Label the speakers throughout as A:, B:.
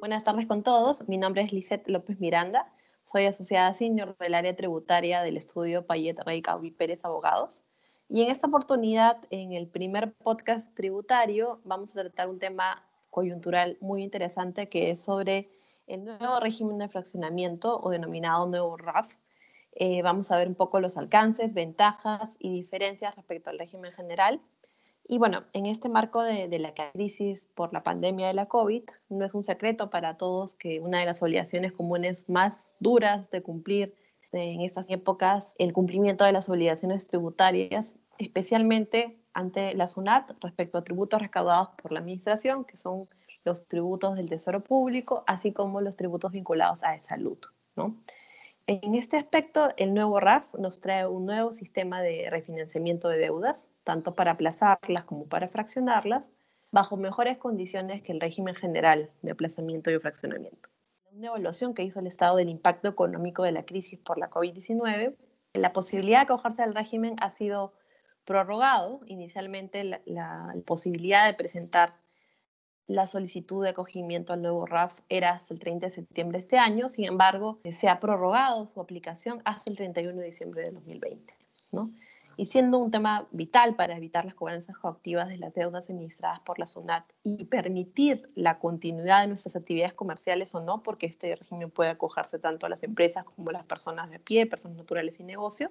A: Buenas tardes con todos. Mi nombre es Lisette López Miranda. Soy asociada senior del área tributaria del estudio Payet Rey Caudi Pérez Abogados. Y en esta oportunidad, en el primer podcast tributario, vamos a tratar un tema coyuntural muy interesante que es sobre el nuevo régimen de fraccionamiento o denominado nuevo RAF. Eh, vamos a ver un poco los alcances, ventajas y diferencias respecto al régimen general y bueno, en este marco de, la crisis por la pandemia de la COVID, no es un secreto para todos que una de las obligaciones comunes más duras de cumplir en estas épocas, el cumplimiento de las obligaciones tributarias, especialmente ante la SUNAT respecto a tributos recaudados por la Administración, que son los tributos del Tesoro Público, así como los tributos vinculados a salud. ¿no? En este aspecto, el nuevo RAF nos trae un nuevo sistema de refinanciamiento de deudas, tanto para aplazarlas como para fraccionarlas, bajo mejores condiciones que el régimen general de aplazamiento y fraccionamiento. Una evaluación que hizo el Estado del impacto económico de la crisis por la COVID-19, la posibilidad de acogerse al régimen ha sido prorrogado. Inicialmente la, la posibilidad de presentar la solicitud de acogimiento al nuevo RAF era hasta el 30 de septiembre de este año, sin embargo, se ha prorrogado su aplicación hasta el 31 de diciembre de 2020. ¿no? Y siendo un tema vital para evitar las cobranzas coactivas de las deudas administradas por la SUNAT y permitir la continuidad de nuestras actividades comerciales o no, porque este régimen puede acogerse tanto a las empresas como a las personas de pie, personas naturales y negocio,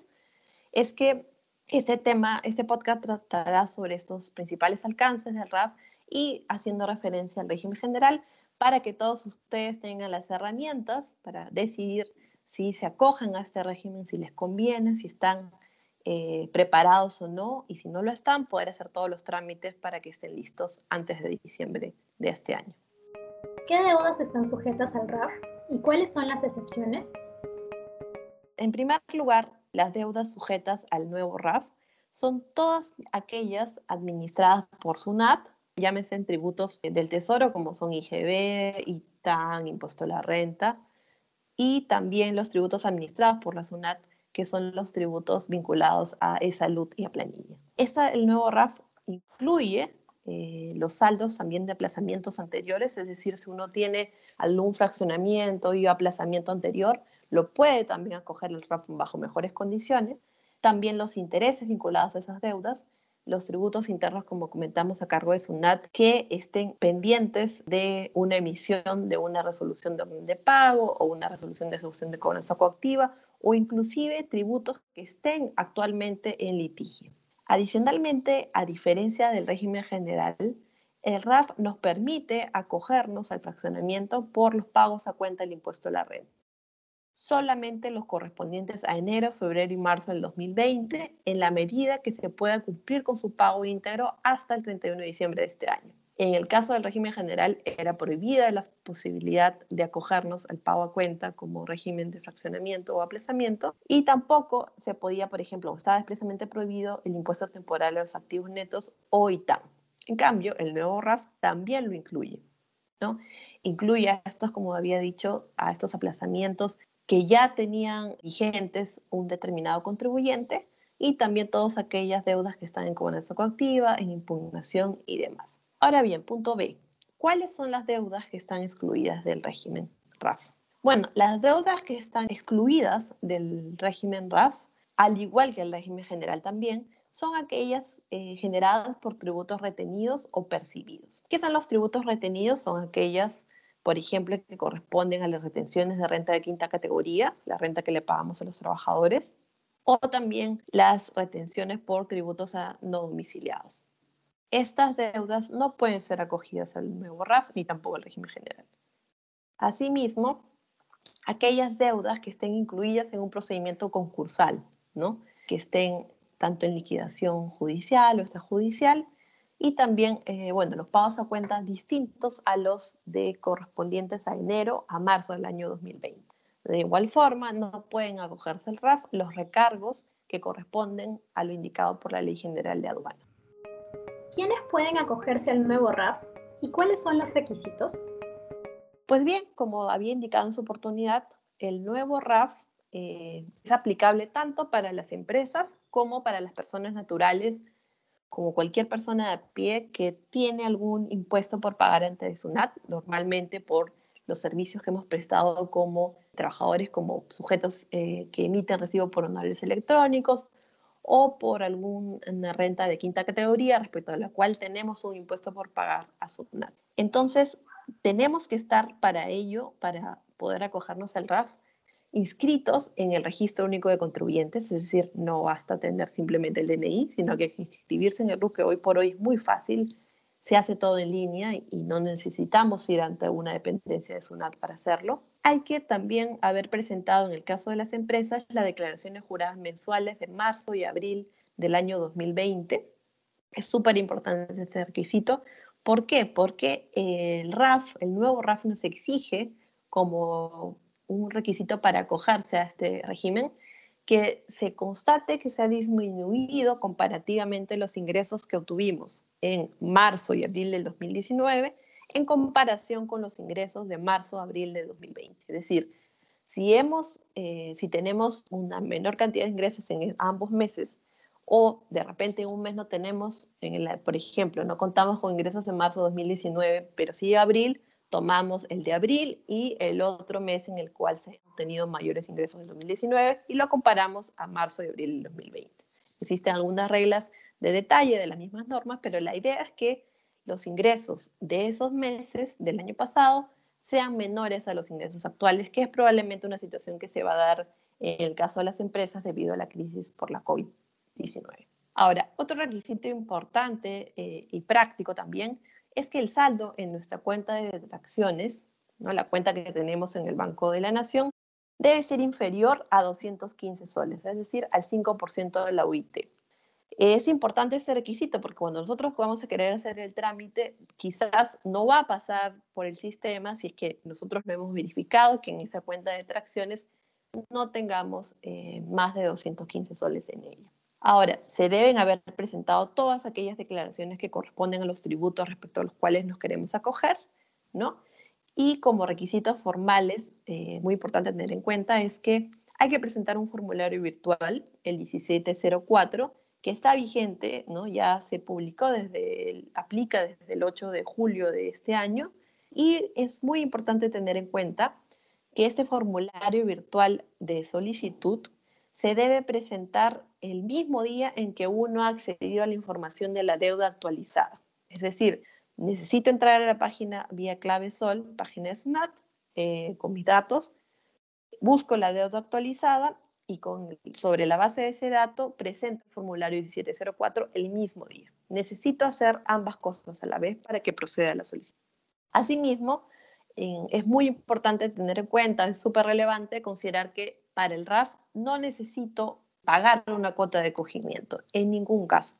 A: es que este tema, este podcast tratará sobre estos principales alcances del RAF y haciendo referencia al régimen general para que todos ustedes tengan las herramientas para decidir si se acogen a este régimen, si les conviene, si están eh, preparados o no, y si no lo están, poder hacer todos los trámites para que estén listos antes de diciembre de este año.
B: ¿Qué deudas están sujetas al RAF y cuáles son las excepciones?
A: En primer lugar, las deudas sujetas al nuevo RAF son todas aquellas administradas por SUNAT llámese en tributos del Tesoro, como son IGB, ITAN, Impuesto a la Renta, y también los tributos administrados por la SUNAT, que son los tributos vinculados a e-salud y a planilla. Esa, el nuevo RAF incluye eh, los saldos también de aplazamientos anteriores, es decir, si uno tiene algún fraccionamiento y aplazamiento anterior, lo puede también acoger el RAF bajo mejores condiciones. También los intereses vinculados a esas deudas los tributos internos, como comentamos, a cargo de SUNAT, que estén pendientes de una emisión de una resolución de orden de pago o una resolución de ejecución de cobranza coactiva o inclusive tributos que estén actualmente en litigio. Adicionalmente, a diferencia del régimen general, el RAF nos permite acogernos al fraccionamiento por los pagos a cuenta del impuesto a la renta solamente los correspondientes a enero, febrero y marzo del 2020, en la medida que se pueda cumplir con su pago íntegro hasta el 31 de diciembre de este año. En el caso del régimen general, era prohibida la posibilidad de acogernos al pago a cuenta como régimen de fraccionamiento o aplazamiento y tampoco se podía, por ejemplo, estaba expresamente prohibido el impuesto temporal a los activos netos o ITAM. En cambio, el nuevo RAF también lo incluye. ¿no? Incluye a estos, como había dicho, a estos aplazamientos que ya tenían vigentes un determinado contribuyente y también todas aquellas deudas que están en cobranza coactiva, en impugnación y demás. Ahora bien, punto B. ¿Cuáles son las deudas que están excluidas del régimen RAF? Bueno, las deudas que están excluidas del régimen RAF, al igual que el régimen general también, son aquellas eh, generadas por tributos retenidos o percibidos. ¿Qué son los tributos retenidos? Son aquellas por ejemplo, que corresponden a las retenciones de renta de quinta categoría, la renta que le pagamos a los trabajadores, o también las retenciones por tributos a no domiciliados. Estas deudas no pueden ser acogidas al nuevo RAF ni tampoco al régimen general. Asimismo, aquellas deudas que estén incluidas en un procedimiento concursal, ¿no? que estén tanto en liquidación judicial o extrajudicial, y también, eh, bueno, los pagos a cuentas distintos a los de correspondientes a enero a marzo del año 2020. De igual forma, no pueden acogerse al RAF los recargos que corresponden a lo indicado por la Ley General de Aduana.
B: ¿Quiénes pueden acogerse al nuevo RAF y cuáles son los requisitos?
A: Pues bien, como había indicado en su oportunidad, el nuevo RAF eh, es aplicable tanto para las empresas como para las personas naturales como cualquier persona de pie que tiene algún impuesto por pagar ante SUNAT, normalmente por los servicios que hemos prestado como trabajadores, como sujetos eh, que emiten recibo por honorarios electrónicos o por alguna renta de quinta categoría respecto a la cual tenemos un impuesto por pagar a SUNAT. Entonces, tenemos que estar para ello, para poder acogernos al RAF, inscritos en el Registro Único de Contribuyentes, es decir, no basta tener simplemente el DNI, sino que inscribirse en el RUC, que hoy por hoy es muy fácil, se hace todo en línea y no necesitamos ir ante una dependencia de SUNAT para hacerlo. Hay que también haber presentado, en el caso de las empresas, las declaraciones juradas mensuales de marzo y abril del año 2020. Es súper importante este requisito. ¿Por qué? Porque el RAF, el nuevo RAF nos exige como un requisito para acogerse a este régimen, que se constate que se ha disminuido comparativamente los ingresos que obtuvimos en marzo y abril del 2019 en comparación con los ingresos de marzo abril del 2020. Es decir, si, hemos, eh, si tenemos una menor cantidad de ingresos en ambos meses o de repente en un mes no tenemos, en por ejemplo, no contamos con ingresos en marzo de 2019, pero sí abril, tomamos el de abril y el otro mes en el cual se han obtenido mayores ingresos en 2019 y lo comparamos a marzo y abril del 2020. Existen algunas reglas de detalle de las mismas normas, pero la idea es que los ingresos de esos meses del año pasado sean menores a los ingresos actuales, que es probablemente una situación que se va a dar en el caso de las empresas debido a la crisis por la COVID-19. Ahora, otro requisito importante eh, y práctico también es que el saldo en nuestra cuenta de detracciones, ¿no? la cuenta que tenemos en el Banco de la Nación, debe ser inferior a 215 soles, es decir, al 5% de la UIT. Es importante ese requisito porque cuando nosotros vamos a querer hacer el trámite, quizás no va a pasar por el sistema si es que nosotros no hemos verificado que en esa cuenta de detracciones no tengamos eh, más de 215 soles en ella. Ahora, se deben haber presentado todas aquellas declaraciones que corresponden a los tributos respecto a los cuales nos queremos acoger, ¿no? Y como requisitos formales, eh, muy importante tener en cuenta es que hay que presentar un formulario virtual, el 1704, que está vigente, ¿no? Ya se publicó desde, aplica desde el 8 de julio de este año y es muy importante tener en cuenta que este formulario virtual de solicitud se debe presentar el mismo día en que uno ha accedido a la información de la deuda actualizada. Es decir, necesito entrar a la página vía clave sol, página de SUNAT, eh, con mis datos, busco la deuda actualizada y con, sobre la base de ese dato presento el formulario 1704 el mismo día. Necesito hacer ambas cosas a la vez para que proceda la solicitud. Asimismo, es muy importante tener en cuenta, es súper relevante considerar que para el RAF no necesito pagar una cuota de acogimiento, en ningún caso.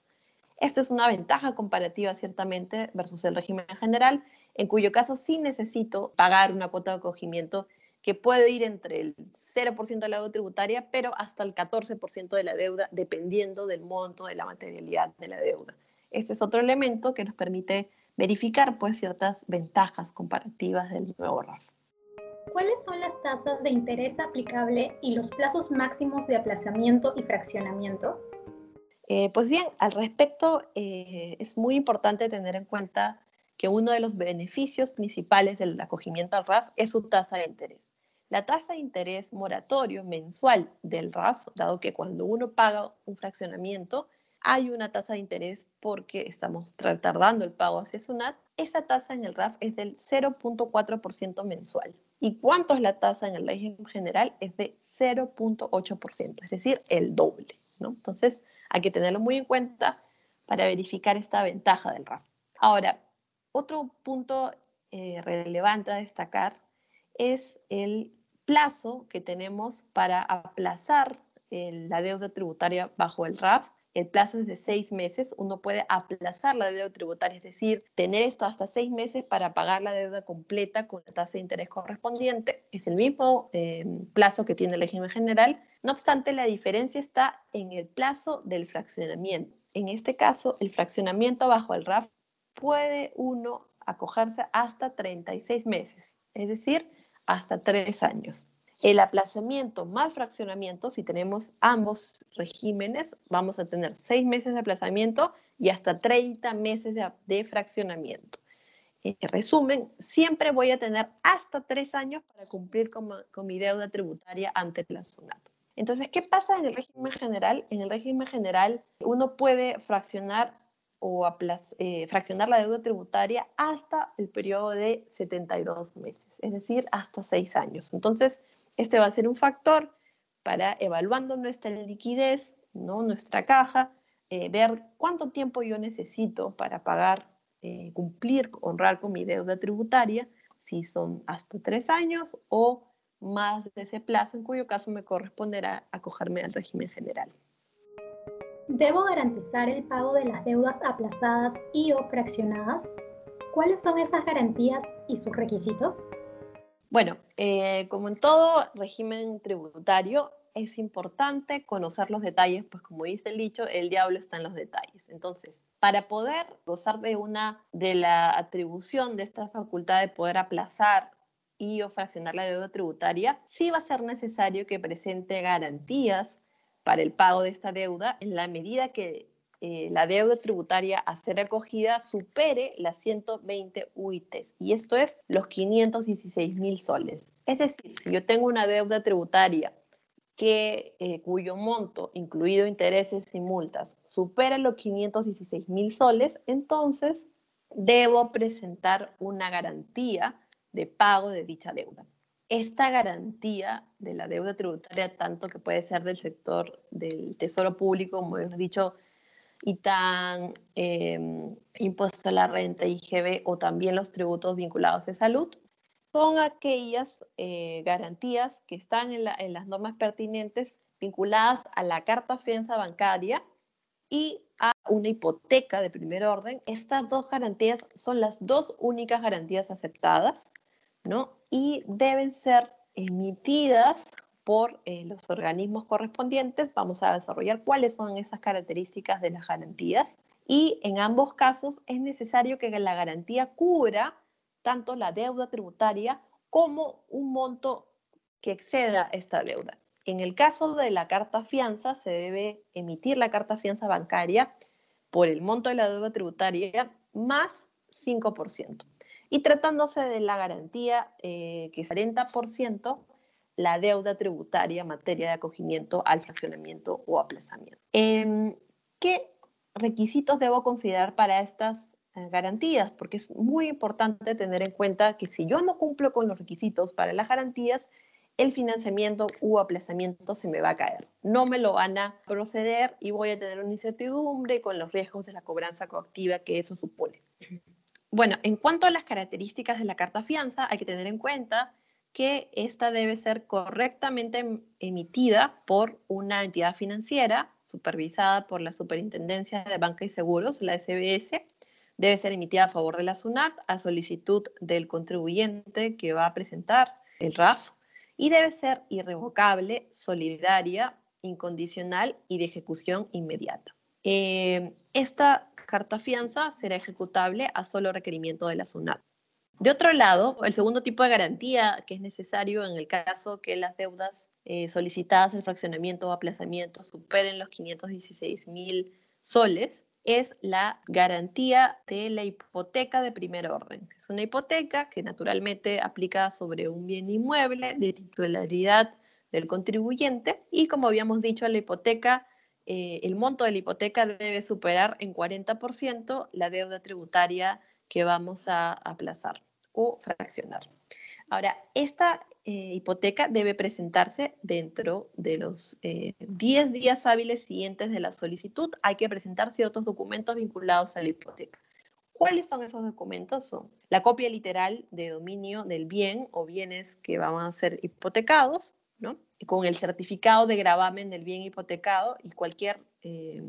A: Esta es una ventaja comparativa ciertamente versus el régimen general, en cuyo caso sí necesito pagar una cuota de acogimiento que puede ir entre el 0% de la deuda tributaria, pero hasta el 14% de la deuda, dependiendo del monto de la materialidad de la deuda. Este es otro elemento que nos permite verificar pues, ciertas ventajas comparativas del nuevo RAF.
B: ¿Cuáles son las tasas de interés aplicable y los plazos máximos de aplazamiento y fraccionamiento?
A: Eh, pues bien, al respecto, eh, es muy importante tener en cuenta que uno de los beneficios principales del acogimiento al RAF es su tasa de interés. La tasa de interés moratorio mensual del RAF, dado que cuando uno paga un fraccionamiento, hay una tasa de interés porque estamos retardando el pago hacia SUNAT, esa tasa en el RAF es del 0.4% mensual. ¿Y cuánto es la tasa en el régimen general? Es de 0.8%, es decir, el doble. ¿no? Entonces, hay que tenerlo muy en cuenta para verificar esta ventaja del RAF. Ahora, otro punto eh, relevante a destacar es el plazo que tenemos para aplazar la deuda tributaria bajo el RAF el plazo es de seis meses, uno puede aplazar la deuda tributaria, es decir, tener esto hasta seis meses para pagar la deuda completa con la tasa de interés correspondiente. Es el mismo eh, plazo que tiene el régimen general. No obstante, la diferencia está en el plazo del fraccionamiento. En este caso, el fraccionamiento bajo el RAF puede uno acogerse hasta 36 meses, es decir, hasta tres años. El aplazamiento más fraccionamiento, si tenemos ambos regímenes, vamos a tener seis meses de aplazamiento y hasta 30 meses de, fraccionamiento. en resumen, siempre voy a tener hasta tres años para cumplir con, mi deuda tributaria ante la SUNAT. Entonces, ¿qué pasa en el régimen general? En el régimen general, uno puede fraccionar o eh, fraccionar la deuda tributaria hasta el periodo de 72 meses, es decir, hasta seis años. Entonces, este va a ser un factor para evaluando nuestra liquidez, ¿no? nuestra caja, eh, ver cuánto tiempo yo necesito para pagar, eh, cumplir, honrar con mi deuda tributaria, si son hasta tres años o más de ese plazo, en cuyo caso me corresponderá acogerme al régimen general.
B: ¿Debo garantizar el pago de las deudas aplazadas y o fraccionadas? ¿Cuáles son esas garantías y sus requisitos?
A: Bueno, eh, como en todo régimen tributario, es importante conocer los detalles, pues como dice el dicho, el diablo está en los detalles. Entonces, para poder gozar de una de la atribución de esta facultad de poder aplazar y o fraccionar la deuda tributaria, sí va a ser necesario que presente garantías para el pago de esta deuda en la medida que eh, la deuda tributaria a ser acogida supere las 120 UITs, y esto es los 516 mil soles. Es decir, si yo tengo una deuda tributaria que, eh, cuyo monto, incluido intereses y multas, supera los 516 mil soles, entonces debo presentar una garantía de pago de dicha deuda. Esta garantía de la deuda tributaria, tanto que puede ser del sector del Tesoro Público, como hemos dicho, ITAN, eh, impuesto a la renta, IGB o también los tributos vinculados de salud, son aquellas eh, garantías que están en, las normas pertinentes vinculadas a la carta fianza bancaria y a una hipoteca de primer orden. Estas dos garantías son las dos únicas garantías aceptadas, ¿no? Y deben ser emitidas por eh, los organismos correspondientes. Vamos a desarrollar cuáles son esas características de las garantías. Y en ambos casos es necesario que la garantía cubra tanto la deuda tributaria como un monto que exceda esta deuda. En el caso de la carta fianza, se debe emitir la carta fianza bancaria por el monto de la deuda tributaria más 5%. Y tratándose de la garantía, eh, que es 40%, la deuda tributaria en materia de acogimiento al fraccionamiento o aplazamiento. Em, ¿Qué requisitos debo considerar para estas eh, garantías, porque es muy importante tener en cuenta que si yo no cumplo con los requisitos para las garantías, el financiamiento u aplazamiento se me va a caer. No me lo van a proceder y voy a tener una incertidumbre con los riesgos de la cobranza coactiva que eso supone. Bueno, en cuanto a las características de la carta fianza, hay que tener en cuenta que esta debe ser correctamente em, emitida por una entidad financiera supervisada por la Superintendencia de Banca y Seguros, la SBS, debe ser emitida a favor de la SUNAT a solicitud del contribuyente que va a presentar el RAF y debe ser irrevocable, solidaria, incondicional y de ejecución inmediata. Eh, esta carta fianza será ejecutable a solo requerimiento de la SUNAT. De otro lado, el segundo tipo de garantía que es necesario en el caso que las deudas eh, solicitadas el fraccionamiento o aplazamiento superen los 516 mil soles, es la garantía de la hipoteca de primer orden. Es una hipoteca que naturalmente aplica sobre un bien inmueble de titularidad del contribuyente y como habíamos dicho, la hipoteca, eh, el monto de la hipoteca debe superar en 40% la deuda tributaria que vamos a aplazar o fraccionar. Ahora, esta eh, hipoteca debe presentarse dentro de los 10 eh, días hábiles siguientes de la solicitud. Hay que presentar ciertos documentos vinculados a la hipoteca. ¿Cuáles son esos documentos? Son la copia literal de dominio del bien o bienes que van a ser hipotecados, ¿no? con el certificado de gravamen del bien hipotecado y cualquier eh,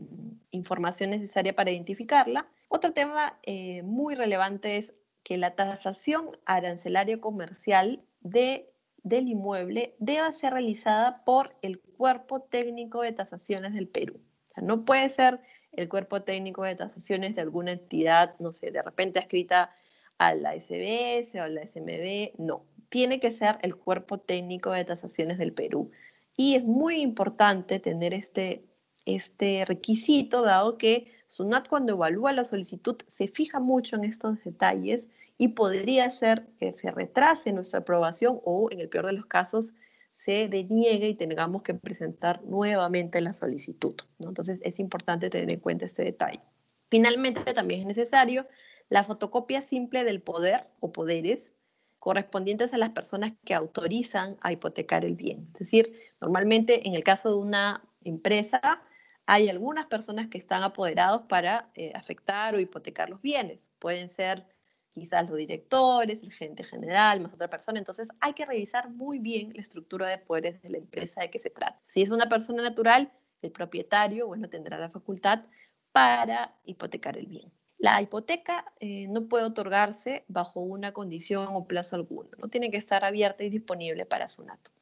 A: información necesaria para identificarla. Otro tema muy relevante es que la tasación arancelaria comercial de, del inmueble deba ser realizada por el Cuerpo Técnico de Tasaciones del Perú. No puede ser el Cuerpo Técnico de Tasaciones de alguna entidad, no sé, de repente escrita a la SBS o a la SMD, no. Tiene que ser el Cuerpo Técnico de Tasaciones del Perú. Y es muy importante tener este, este requisito, dado que SUNAT cuando evalúa la solicitud se fija mucho en estos detalles y podría ser que se retrase nuestra aprobación o en el peor de los casos se deniegue y tengamos que presentar nuevamente la solicitud. Entonces es importante tener en cuenta este detalle. Finalmente también es necesario la fotocopia simple del poder o poderes correspondientes a las personas que autorizan a hipotecar el bien. Es decir, normalmente en el caso de una empresa hay algunas personas que están apoderados para eh, afectar o hipotecar los bienes. Pueden ser quizás los directores, el gerente general, más otra persona. Entonces hay que revisar muy bien la estructura de poderes de la empresa de que se trata. Si es una persona natural, el propietario, bueno, tendrá la facultad para hipotecar el bien. La hipoteca eh, no puede otorgarse bajo una condición o plazo alguno, no tiene que estar abierta y disponible para su nato.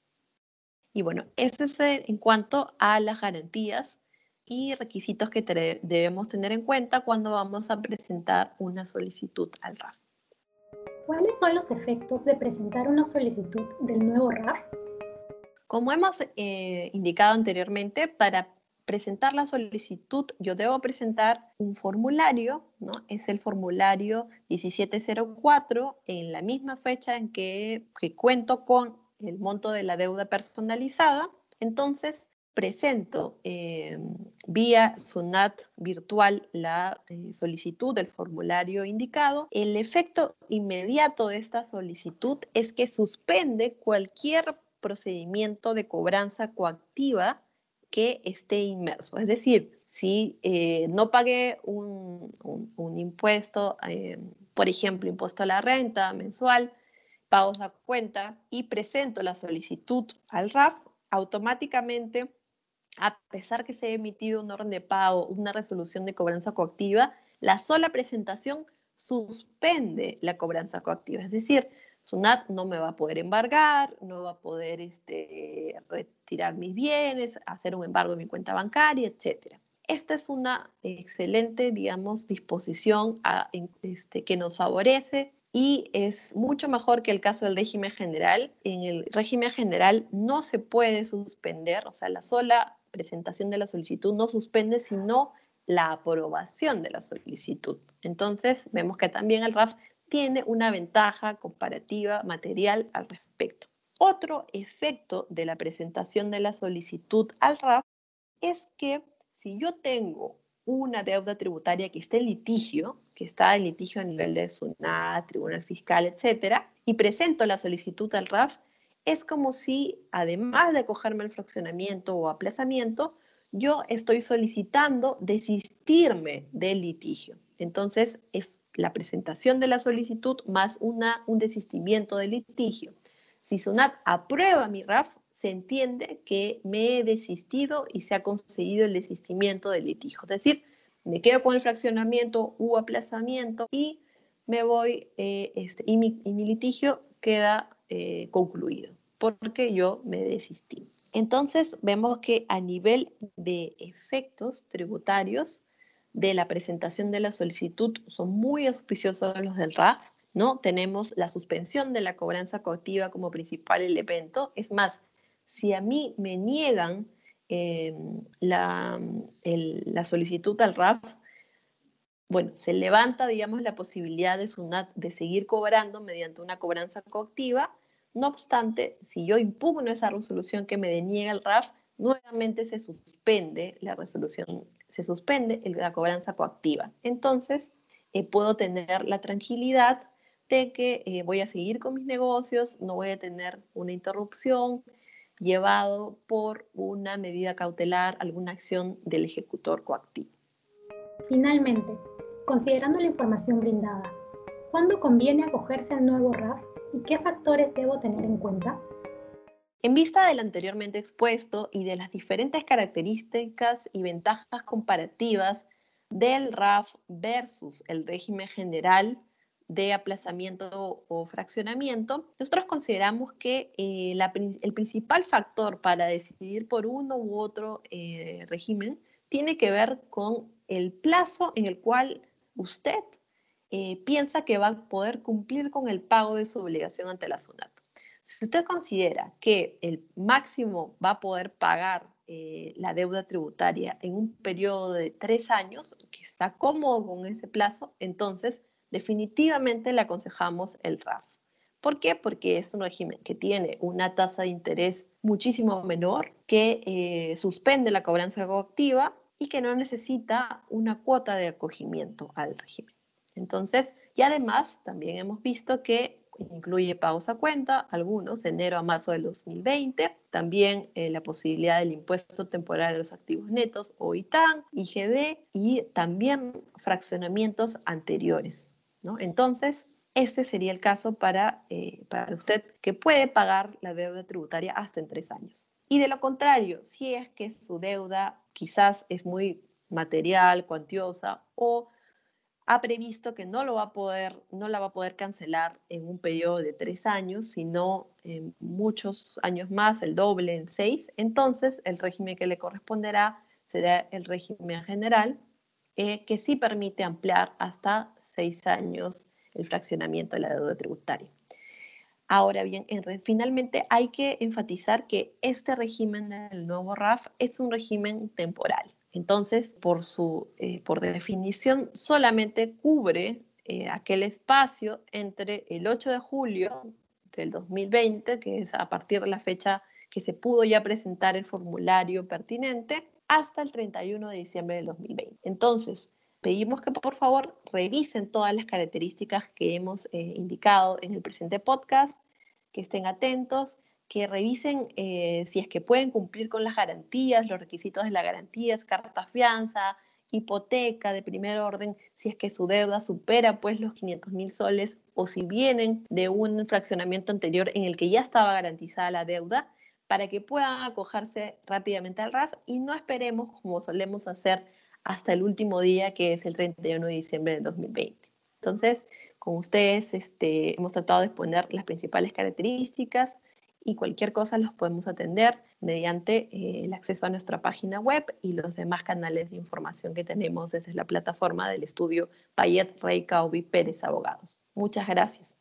A: Y bueno, ese es en cuanto a las garantías y requisitos que debemos tener en cuenta cuando vamos a presentar una solicitud al RAF.
B: ¿Cuáles son los efectos de presentar una solicitud del nuevo RAF?
A: Como hemos eh, indicado anteriormente, para presentar la solicitud, yo debo presentar un formulario, ¿no? Es el formulario 1704 en la misma fecha en que, cuento con el monto de la deuda personalizada. Entonces, presento eh, vía SUNAT virtual la eh, solicitud del formulario indicado, el efecto inmediato de esta solicitud es que suspende cualquier procedimiento de cobranza coactiva que esté inmerso. Es decir, si eh, no pagué un, impuesto, eh, por ejemplo, impuesto a la renta mensual, pagos a cuenta y presento la solicitud al RAF, automáticamente, a pesar que se ha emitido un orden de pago, una resolución de cobranza coactiva, la sola presentación suspende la cobranza coactiva. Es decir, SUNAT no me va a poder embargar, no va a poder este, retirar mis bienes, hacer un embargo de mi cuenta bancaria, etc. Esta es una excelente, digamos, disposición este, que nos favorece y es mucho mejor que el caso del régimen general. En el régimen general no se puede suspender, o sea, la sola presentación de la solicitud no suspende, sino la aprobación de la solicitud. Entonces, vemos que también el RAF tiene una ventaja comparativa material al respecto. Otro efecto de la presentación de la solicitud al RAF es que si yo tengo una deuda tributaria que está en litigio, que está en litigio a nivel de SUNAT, Tribunal Fiscal, etcétera, y presento la solicitud al RAF, es como si, además de acogerme al fraccionamiento o aplazamiento, yo estoy solicitando desistirme del litigio. Entonces, es la presentación de la solicitud más una, un desistimiento del litigio. Si SUNAT aprueba mi RAF, se entiende que me he desistido y se ha conseguido el desistimiento del litigio. Es decir, me quedo con el fraccionamiento u aplazamiento y me voy, eh, este, y, mi, litigio queda eh, concluido porque yo me desistí. Entonces vemos que a nivel de efectos tributarios, de la presentación de la solicitud son muy auspiciosos los del RAF, ¿no? Tenemos la suspensión de la cobranza coactiva como principal elemento. Es más, si a mí me niegan eh, la, la, solicitud al RAF, bueno, se levanta, digamos, la posibilidad de seguir cobrando mediante una cobranza coactiva. No obstante, si yo impugno esa resolución que me deniega el RAF, nuevamente se suspende la resolución, se suspende la cobranza coactiva. Entonces, eh, puedo tener la tranquilidad de que eh, voy a seguir con mis negocios, no voy a tener una interrupción llevado por una medida cautelar, alguna acción del ejecutor coactivo.
B: Finalmente, considerando la información brindada, ¿cuándo conviene acogerse al nuevo RAF y qué factores debo tener en cuenta?
A: En vista del anteriormente expuesto y de las diferentes características y ventajas comparativas del RAF versus el régimen general de aplazamiento o fraccionamiento, nosotros consideramos que eh, el principal factor para decidir por uno u otro eh, régimen tiene que ver con el plazo en el cual usted eh, piensa que va a poder cumplir con el pago de su obligación ante la SUNAT. Si usted considera que el máximo va a poder pagar eh, la deuda tributaria en un periodo de tres años, que está cómodo con ese plazo, entonces definitivamente le aconsejamos el RAF. ¿Por qué? Porque es un régimen que tiene una tasa de interés muchísimo menor, que eh, suspende la cobranza coactiva y que no necesita una cuota de acogimiento al régimen. Entonces, y además también hemos visto que incluye pagos a cuenta, algunos de enero a marzo del 2020, también eh, la posibilidad del impuesto temporal a los activos netos o ITAN, IGB y también fraccionamientos anteriores. Entonces, este sería el caso para, eh, para usted que puede pagar la deuda tributaria hasta en tres años. Y de lo contrario, si es que su deuda quizás es muy material, cuantiosa o ha previsto que no, lo va a poder, no la va a poder cancelar en un periodo de tres años, sino en muchos años más, el doble, en seis. Entonces, el régimen que le corresponderá será el régimen general, eh, que sí permite ampliar hasta seis años el fraccionamiento de la deuda tributaria. Ahora bien, finalmente hay que enfatizar que este régimen del nuevo RAF es un régimen temporal. Entonces, por, su, eh, por definición, solamente cubre eh, aquel espacio entre el 8 de julio del 2020, que es a partir de la fecha que se pudo ya presentar el formulario pertinente, hasta el 31 de diciembre del 2020. Entonces, pedimos que por favor revisen todas las características que hemos eh, indicado en el presente podcast, que estén atentos que revisen eh, si es que pueden cumplir con las garantías, los requisitos de las garantías, carta fianza, hipoteca de primer orden, si es que su deuda supera pues los 500 mil soles o si vienen de un fraccionamiento anterior en el que ya estaba garantizada la deuda, para que puedan acogerse rápidamente al RAF y no esperemos como solemos hacer hasta el último día que es el 31 de diciembre del 2020. Entonces, con ustedes este, hemos tratado de exponer las principales características, y cualquier cosa los podemos atender mediante eh, el acceso a nuestra página web y los demás canales de información que tenemos desde la plataforma del estudio Payet Rey Caubi Pérez Abogados. Muchas gracias.